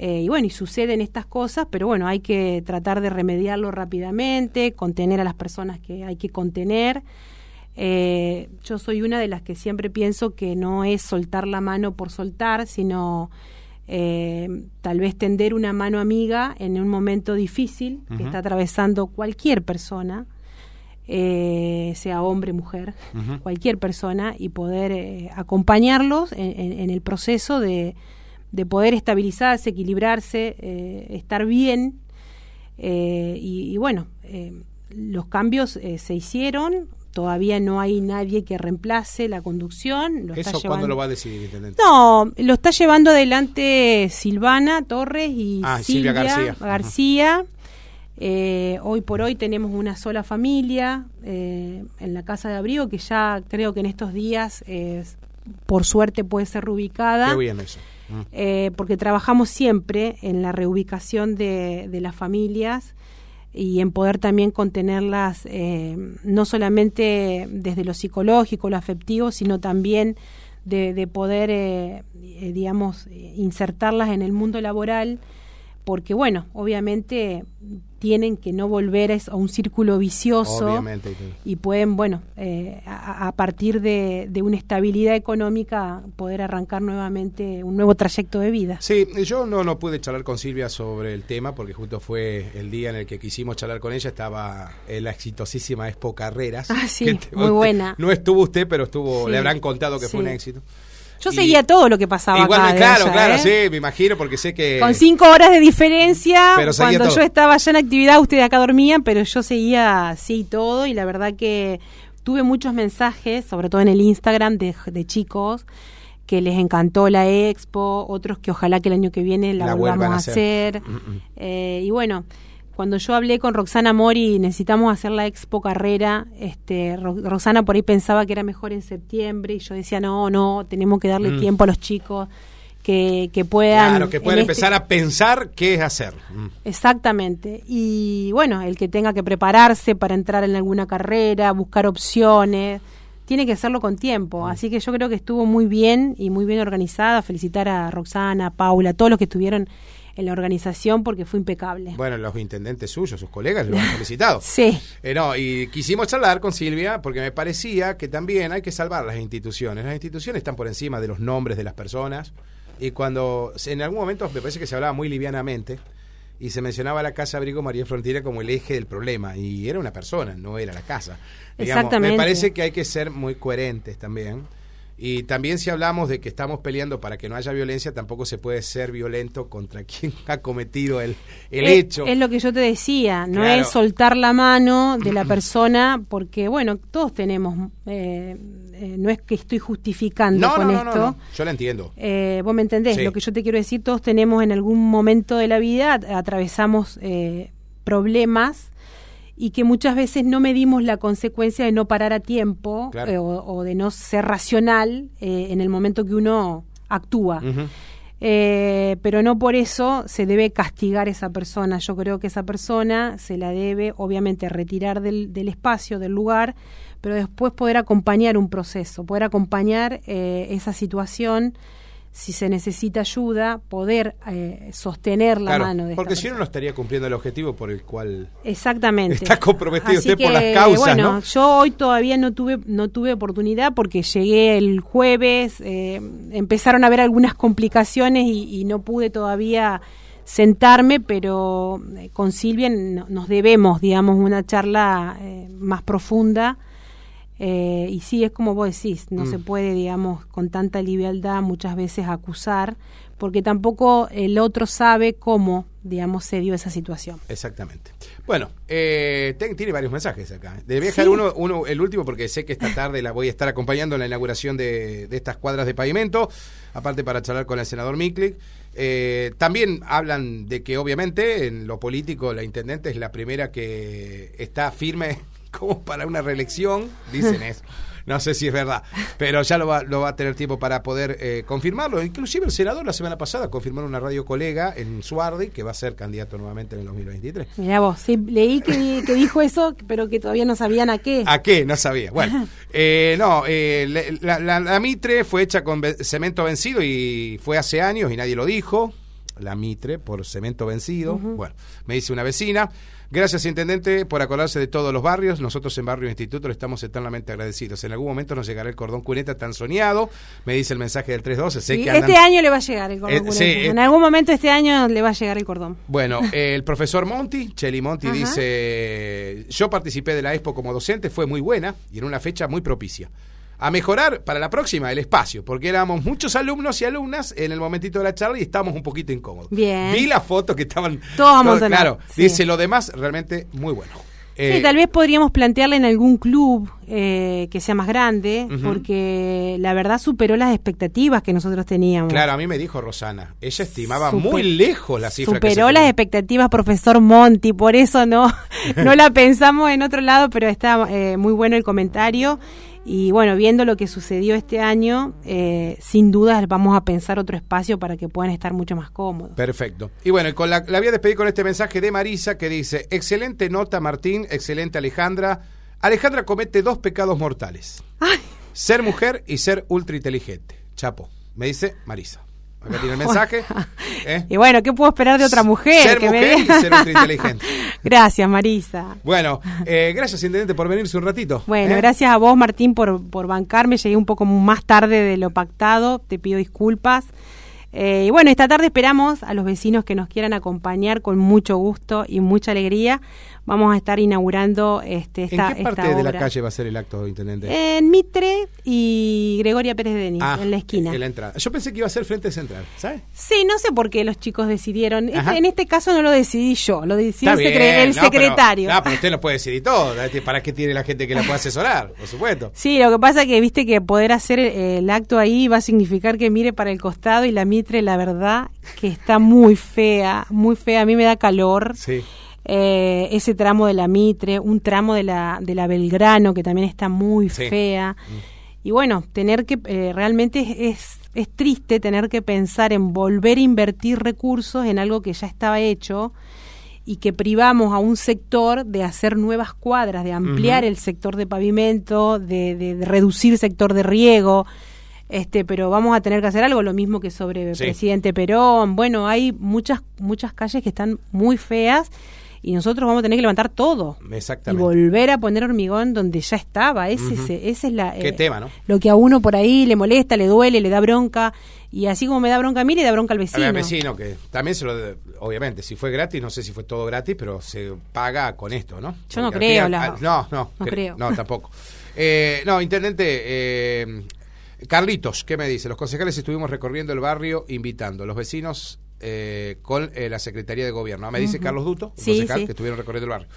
eh, y bueno, y suceden estas cosas, pero bueno, hay que tratar de remediarlo rápidamente, contener a las personas que hay que contener. Eh, yo soy una de las que siempre pienso que no es soltar la mano por soltar, sino eh, tal vez tender una mano amiga en un momento difícil que está atravesando cualquier persona, sea hombre, mujer, cualquier persona, y poder acompañarlos en el proceso de de poder estabilizarse, equilibrarse, eh, estar bien. Eh, y, bueno, eh, los cambios se hicieron, todavía no hay nadie que reemplace la conducción. Lo ¿Eso cuándo lo va a decidir, intendente? No, lo está llevando adelante Silvana Torres y ah, Silvia, García. García. hoy por hoy tenemos una sola familia en la casa de abrigo que ya creo que en estos días, por suerte, puede ser reubicada. Qué bien eso. Eh, porque trabajamos siempre en la reubicación de, las familias y en poder también contenerlas eh, no solamente desde lo psicológico, lo afectivo, sino también de, poder, eh, digamos, insertarlas en el mundo laboral, porque bueno, obviamente tienen que no volver a un círculo vicioso y pueden, bueno, eh, a, partir de, una estabilidad económica poder arrancar nuevamente un nuevo trayecto de vida. Sí, yo no, no pude charlar con Silvia sobre el tema porque justo fue el día en el que quisimos charlar con ella, estaba en la exitosísima Expo Carreras. Ah, sí, <laughs> muy buena. No estuvo usted, pero estuvo, le habrán contado que fue un éxito. Yo seguía todo lo que pasaba igual, Claro, claro, ¿eh? sí, me imagino, porque sé que... Con cinco horas de diferencia, cuando yo estaba ya en actividad, ustedes acá dormían, pero yo seguía, sí, todo, y la verdad que tuve muchos mensajes, sobre todo en el Instagram, de, chicos que les encantó la expo, otros que ojalá que el año que viene la, volvamos a hacer. Mm, mm. Eh, y bueno, cuando yo hablé con Roxana Mori, necesitamos hacer la expo carrera, este, Roxana por ahí pensaba que era mejor en septiembre y yo decía, no, no, tenemos que darle mm. tiempo a los chicos que, que puedan... Claro, que puedan este empezar a pensar qué es hacer. Mm. Exactamente. Y bueno, el que tenga que prepararse para entrar en alguna carrera, buscar opciones, tiene que hacerlo con tiempo. Mm. Así que yo creo que estuvo muy bien y muy bien organizada. Felicitar a Roxana, a Paula, a todos los que estuvieron en la organización porque fue impecable. Bueno, los intendentes suyos, sus colegas, lo han <laughs> felicitado. sí. Eh, no, y quisimos charlar con Silvia porque me parecía que también hay que salvar las instituciones. Las instituciones están por encima de los nombres de las personas y cuando en algún momento me parece que se hablaba muy livianamente y se mencionaba la Casa Abrigo María Frontera como el eje del problema y era una persona, no era la casa. Exactamente. Me parece que hay que ser muy coherentes también y también si hablamos de que estamos peleando para que no haya violencia, tampoco se puede ser violento contra <laughs> quien ha cometido el, el hecho. Es lo que yo te decía, no es soltar la mano de la <clears throat> persona, porque bueno, todos tenemos, eh, eh, no es que estoy justificando con esto. No, yo lo entiendo. Eh, vos me entendés, lo que yo te quiero decir, todos tenemos en algún momento de la vida, atravesamos problemas y que muchas veces no medimos la consecuencia de no parar a tiempo eh, o, de no ser racional eh, en el momento que uno actúa. Eh, pero no por eso se debe castigar esa persona. Yo creo que esa persona se la debe, obviamente, retirar del, del espacio, del lugar, pero después poder acompañar un proceso, poder acompañar esa situación si se necesita ayuda, poder eh, sostener la mano de Porque si uno no estaría cumpliendo el objetivo por el cual Exactamente. está comprometido usted por las causas. Bueno, yo hoy todavía no tuve, no tuve oportunidad porque llegué el jueves, eh, empezaron a haber algunas complicaciones y, no pude todavía sentarme, pero eh, con Silvia nos debemos, digamos, una charla más profunda eh, y sí, es como vos decís, no se mm. puede, digamos, con tanta liviandad muchas veces acusar, porque tampoco el otro sabe cómo, digamos, se dio esa situación. Exactamente. Bueno, eh, tiene varios mensajes acá. Debe dejar uno, uno, el último, porque sé que esta tarde la voy a estar acompañando en la inauguración de, estas cuadras de pavimento, aparte para charlar con el senador Miklik. Eh, también hablan de que obviamente en lo político la intendente es la primera que está firme <laughs> como para una reelección, dicen eso. No sé si es verdad, pero ya lo va, lo va a tener tiempo para poder eh, confirmarlo. Inclusive el senador la semana pasada confirmó en una radio colega en Suardi que va a ser candidato nuevamente en el 2023. Mira vos, sí, leí que, dijo eso, pero que todavía no sabían a qué. ¿A qué? No sabía. Bueno, <laughs> eh, no, eh, la, la Mitre fue hecha con cemento vencido y fue hace años y nadie lo dijo. La Mitre por cemento vencido. Bueno, me dice una vecina. Gracias, Intendente, por acordarse de todos los barrios. Nosotros en Barrio Instituto le estamos eternamente agradecidos. En algún momento nos llegará el cordón cuneta tan soñado. Me dice el mensaje del 312. Sé que Este año le va a llegar el cordón eh, cuneta. en algún momento este año le va a llegar el cordón. Bueno, el profesor Monti, Cheli Monti, dice: Yo participé de la Expo como docente, fue muy buena y en una fecha muy propicia a mejorar para la próxima el espacio, porque éramos muchos alumnos y alumnas en el momentito de la charla y estábamos un poquito incómodos. Bien. Vi las fotos que estaban todos, claro, dice lo demás realmente muy bueno. sí, eh, tal vez podríamos plantearle en algún club eh, que sea más grande, porque la verdad superó las expectativas que nosotros teníamos. Claro, a mí me dijo Rosana, ella estimaba muy lejos las cifras. Superó las expectativas, profesor Monti, por eso no, <laughs> no la pensamos en otro lado, pero está eh, muy bueno el comentario. Y bueno, viendo lo que sucedió este año, eh, sin duda vamos a pensar otro espacio para que puedan estar mucho más cómodos. Perfecto. Y bueno, con la, la voy a despedir con este mensaje de Marisa que dice, excelente nota Martín, excelente Alejandra. Alejandra comete dos pecados mortales. Ser mujer y ser ultra inteligente. Chapo, me dice Marisa. Acá tiene el mensaje. <laughs> ¿eh? Y bueno, ¿qué puedo esperar de otra mujer? Ser mujer y ser inteligente. <laughs> gracias, Marisa. Bueno, eh, gracias, Intendente, por venirse un ratito. Bueno, ¿eh? gracias a vos, Martín, por, por bancarme. Llegué un poco más tarde de lo pactado. Te pido disculpas. y bueno, esta tarde esperamos a los vecinos que nos quieran acompañar con mucho gusto y mucha alegría vamos a estar inaugurando este, esta ¿En qué parte de la calle va a ser el acto, intendente? En Mitre y Gregoria Pérez de Denis, ah, en la esquina. En la entrada. Yo pensé que iba a ser frente central, ¿sabes? Sí, no sé por qué los chicos decidieron. Este, en este caso no lo decidí yo, lo decidió el, secretario. no, pero usted lo puede decidir todo. ¿Para qué tiene la gente que la puede asesorar? Por supuesto. <laughs> Sí, lo que pasa es que viste que poder hacer el acto ahí va a significar que mire para el costado y la Mitre, la verdad, que está muy fea, muy fea. A mí me da calor. Sí. Eh, ese tramo de la Mitre, un tramo de la, de la Belgrano que también está muy Sí. fea. Y bueno, tener que, eh, realmente es, es, es triste tener que pensar en volver a invertir recursos en algo que ya estaba hecho y que privamos a un sector de hacer nuevas cuadras, de ampliar el sector de pavimento, de, de- de reducir sector de riego. Este, pero vamos a tener que hacer algo, lo mismo que sobre Sí. Presidente Perón. Bueno, hay muchas muchas calles que están muy feas y nosotros vamos a tener que levantar todo y Exactamente. volver a poner hormigón donde ya estaba. Ese, Ujú. ese- ese es la Qué eh, tema, ¿no? lo que a uno por ahí le molesta, le duele, le da bronca y así como me da bronca a mí le da bronca al vecino. ver, vecino, que también se lo. Obviamente, si fue gratis, no sé si fue todo gratis, pero se paga con esto, ¿no? Yo no creo, al la- ah, no, no. no cre- creo. No, tampoco. Eh, no, intendente. eh, Carlitos, ¿qué me dice? Los concejales estuvimos recorriendo el barrio invitando a los vecinos eh, con eh, la Secretaría de Gobierno. Me dice Carlos Duto, un Sí, concejal sí. que estuvieron recorriendo el barrio.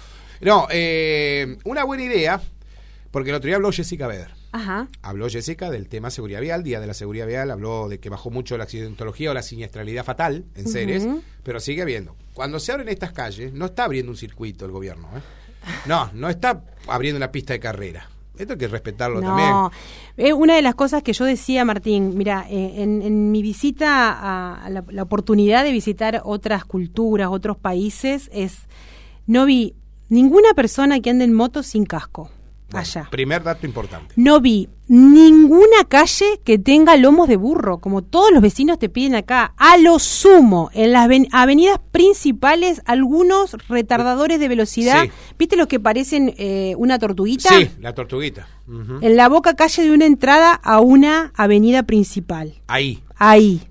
No, eh, una buena idea, porque el otro día habló Jessica Beder. Ajá. Habló Jessica del tema seguridad vial, Día de la Seguridad Vial, habló de que bajó mucho la accidentología o la siniestralidad fatal en Ceres, pero sigue habiendo. Cuando se abren estas calles, no está abriendo un circuito el gobierno, ¿eh? No, no está abriendo una pista de carrera. Esto hay que respetarlo también. No, es una de las cosas que yo decía, Martín, mira, eh, en, en mi visita a, a la, la oportunidad de visitar otras culturas, otros países, es no vi ninguna persona que ande en moto sin casco Bueno, allá. Primer dato importante. No vi ninguna calle que tenga lomos de burro, como todos los vecinos te piden acá. A lo sumo, en las ven- avenidas principales, algunos retardadores de velocidad. Sí. ¿Viste los que parecen eh, una tortuguita? Sí, la tortuguita. En la boca calle de una entrada a una avenida principal. Ahí. Ahí.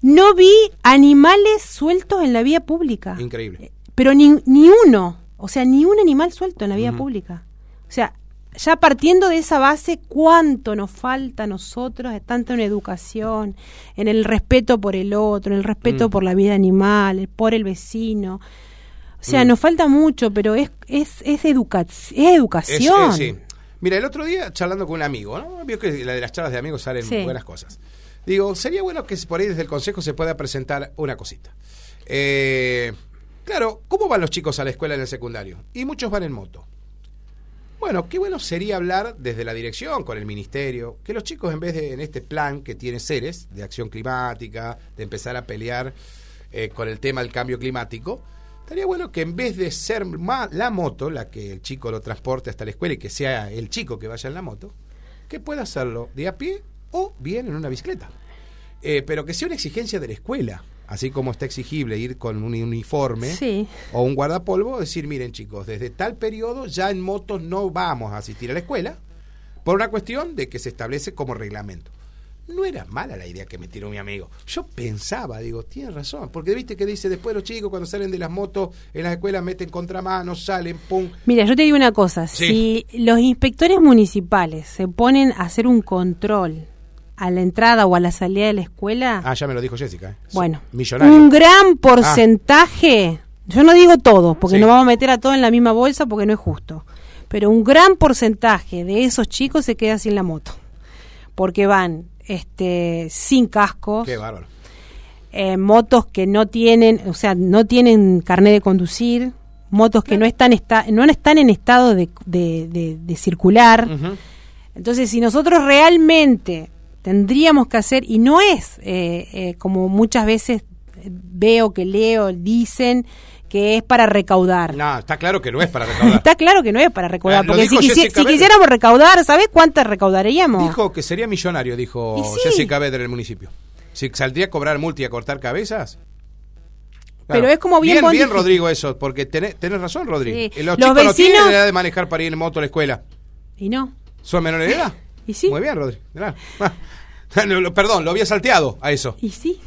No vi animales sueltos en la vía pública. Increíble. Pero ni, ni uno. O sea, ni un animal suelto en la vía pública. O sea, ya partiendo de esa base, ¿cuánto nos falta a nosotros, tanto en educación, en el respeto por el otro, en el respeto Mm. por la vida animal, por el vecino? O sea, Mm. nos falta mucho, pero es, es, es, educa- es Es- educación. es- sí. Mira, el otro día charlando con un amigo, ¿no? Vio que la de las charlas de amigos salen Sí. buenas cosas. Digo, sería bueno que por ahí desde el consejo se pueda presentar una cosita. Eh, claro, ¿cómo van los chicos a la escuela en el secundario? Y muchos van en moto. Bueno, qué bueno sería hablar desde la dirección, con el ministerio, que los chicos en vez de en este plan que tiene Ceres, de acción climática, de empezar a pelear eh, con el tema del cambio climático, estaría bueno que en vez de ser ma- la moto la que el chico lo transporte hasta la escuela y que sea el chico que vaya en la moto, que pueda hacerlo de a pie o bien en una bicicleta. Eh, pero que sea una exigencia de la escuela, así como está exigible ir con un uniforme Sí. o un guardapolvo, decir, miren chicos, desde tal periodo ya en motos no vamos a asistir a la escuela por una cuestión de que se establece como reglamento. No era mala la idea que me tiró mi amigo. Yo pensaba, digo, tiene razón, porque viste que dice después los chicos cuando salen de las motos en las escuelas meten contramanos, salen, pum. Mira, yo te digo una cosa, Sí. si los inspectores municipales se ponen a hacer un control a la entrada o a la salida de la escuela, Ah, ya me lo dijo Jessica. ¿eh? bueno, Millonario. un gran porcentaje, yo no digo todo, porque Sí. no vamos a meter a todo en la misma bolsa porque no es justo, pero un gran porcentaje de esos chicos se queda sin la moto, porque van este sin cascos, Qué bárbaro. eh, motos que no tienen, o sea, no tienen carnet de conducir, motos que no están esta- no están en estado de, de- de- de circular. Entonces, si nosotros realmente tendríamos que hacer, y no es eh, eh, como muchas veces veo que leo, dicen que es para recaudar. No, está claro que no es para recaudar. <laughs> Está claro que no es para recaudar, Ah, porque si, quisi- quisiéramos recaudar, ¿sabés cuántas recaudaríamos? Dijo que sería millonario, dijo sí. Jessica Beder en el municipio. Si saldría a cobrar multi y a cortar cabezas. Pero es como bien Bien, bien, Rodrigo, eso, porque tenés, tenés razón, Rodrigo. Sí. Eh, Los, Los chicos no tienen vecinos- edad de manejar para ir en moto a la escuela. Y no. ¿Son menores de edad? Y sí. Muy bien. Mirá. Ah, <laughs> Perdón, lo había salteado a eso. Y sí.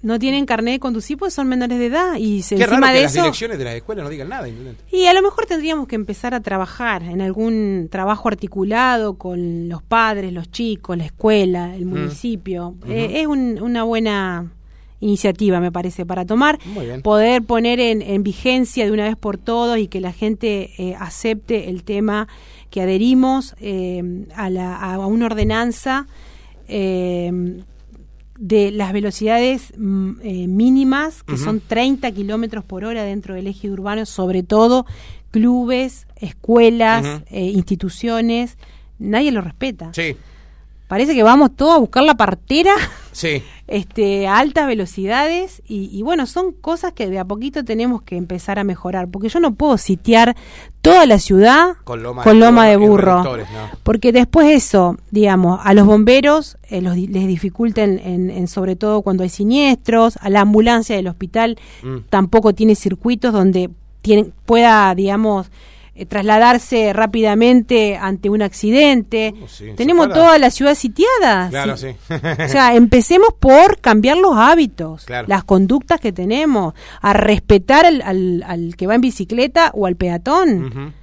No tienen carnet de conducir porque son menores de edad y se, Qué encima raro que de las eso direcciones de la escuela no digan nada. intendente. y a lo mejor tendríamos que empezar a trabajar en algún trabajo articulado con los padres, los chicos, la escuela, el municipio. Eh, es un- una buena iniciativa, me parece, para tomar, poder poner en, en vigencia de una vez por todos y que la gente eh, acepte el tema que adherimos eh, a, la, a una ordenanza eh, de las velocidades mm, eh, mínimas, que son 30 kilómetros por hora dentro del eje urbano, sobre todo clubes, escuelas, eh, instituciones, nadie lo respeta. Sí. Parece que vamos todos a buscar la partera Sí. este, a altas velocidades y, y, bueno, son cosas que de a poquito tenemos que empezar a mejorar, porque yo no puedo sitiar toda la ciudad Con loma, con loma de burro, porque después eso, digamos, a los bomberos eh, los, les dificulta en, en- en sobre todo cuando hay siniestros, a la ambulancia del hospital Mm. tampoco tiene circuitos donde tiene, pueda, digamos, eh, trasladarse rápidamente ante un accidente. Oh, sí, Tenemos toda la ciudad sitiada. Claro, Sí. sí. O sea, <laughs> empecemos por cambiar los hábitos, Claro. las conductas que tenemos, a respetar al, al- al que va en bicicleta o al peatón.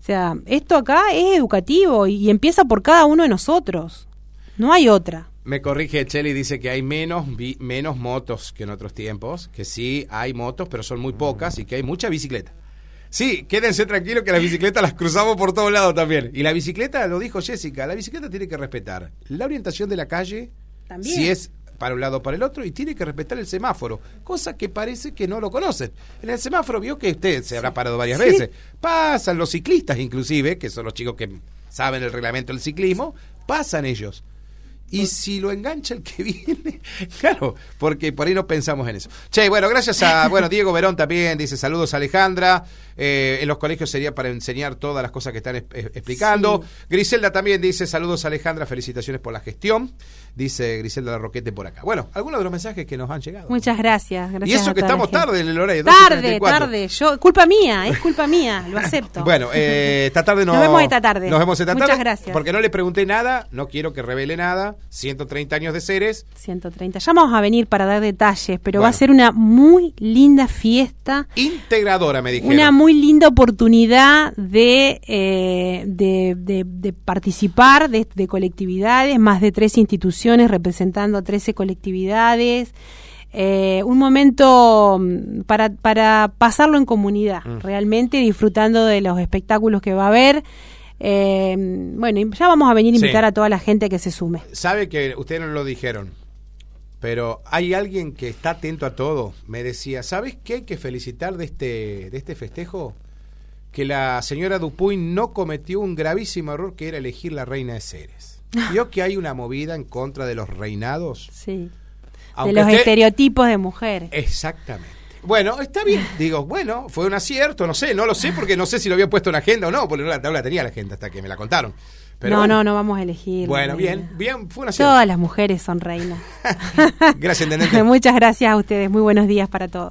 O sea, esto acá es educativo y, y empieza por cada uno de nosotros. No hay otra. Me corrige Cheli, dice que hay menos, menos motos que en otros tiempos, que sí hay motos, pero son muy pocas y que hay mucha bicicleta. Sí, quédense tranquilos que las bicicletas las cruzamos por todos lados también. Y la bicicleta, lo dijo Jessica, la bicicleta tiene que respetar la orientación de la calle, También. si es para un lado o para el otro, y tiene que respetar el semáforo, cosa que parece que no lo conocen. En el semáforo vio que usted se habrá parado varias Sí. veces. Pasan los ciclistas inclusive, que son los chicos que saben el reglamento del ciclismo, pasan ellos. Y si lo engancha el que <laughs> viene, claro, porque por ahí no pensamos en eso. Che, bueno, gracias a, bueno, <laughs> Diego Verón también dice saludos a Alejandra. Eh, en los colegios sería para enseñar todas las cosas que están es- es- explicando. Griselda también dice saludos a Alejandra, felicitaciones por la gestión. Dice Griselda Larroquete por acá. Bueno, algunos de los mensajes que nos han llegado. Muchas gracias. gracias y eso a que estamos tarde en el horario. Tarde, 12:34. tarde. Yo, culpa mía, es culpa mía, lo acepto. <laughs> Bueno, eh, esta tarde no, Nos vemos esta tarde. Nos vemos esta Muchas tarde. gracias. Porque no le pregunté nada, no quiero que revele nada. 130 años de seres. 130. Ya vamos a venir para dar detalles, pero va a ser una muy linda fiesta. Integradora, me dijeron. Una muy linda oportunidad de, eh, de, de- de participar de, de colectividades, más de tres instituciones representando a 13 colectividades. Eh, un momento mm, para, para pasarlo en comunidad, Mm. realmente disfrutando de los espectáculos que va a haber. Eh, bueno, ya vamos a venir a Sí. invitar a toda la gente que se sume. Sabe que ustedes no lo dijeron, pero hay alguien que está atento a todo. Me decía, ¿sabes qué hay que felicitar de este, de este festejo? Que la señora Dupuy no cometió un gravísimo error que era elegir la reina de Ceres. Vio que hay una movida en contra de los reinados. Sí. Aunque de los usted- estereotipos de mujer. Exactamente. Bueno, está bien. Digo, bueno, fue un acierto, no sé, no lo sé porque no sé si lo había puesto en agenda o no, porque no la, no la tenía la agenda hasta que me la contaron. Pero no, bueno. no, no vamos a elegir. Bueno, bien, bien, fue un acierto. Todas las mujeres son reinas. <laughs> Gracias, <laughs> intendente. Muchas gracias a ustedes. Muy buenos días para todos.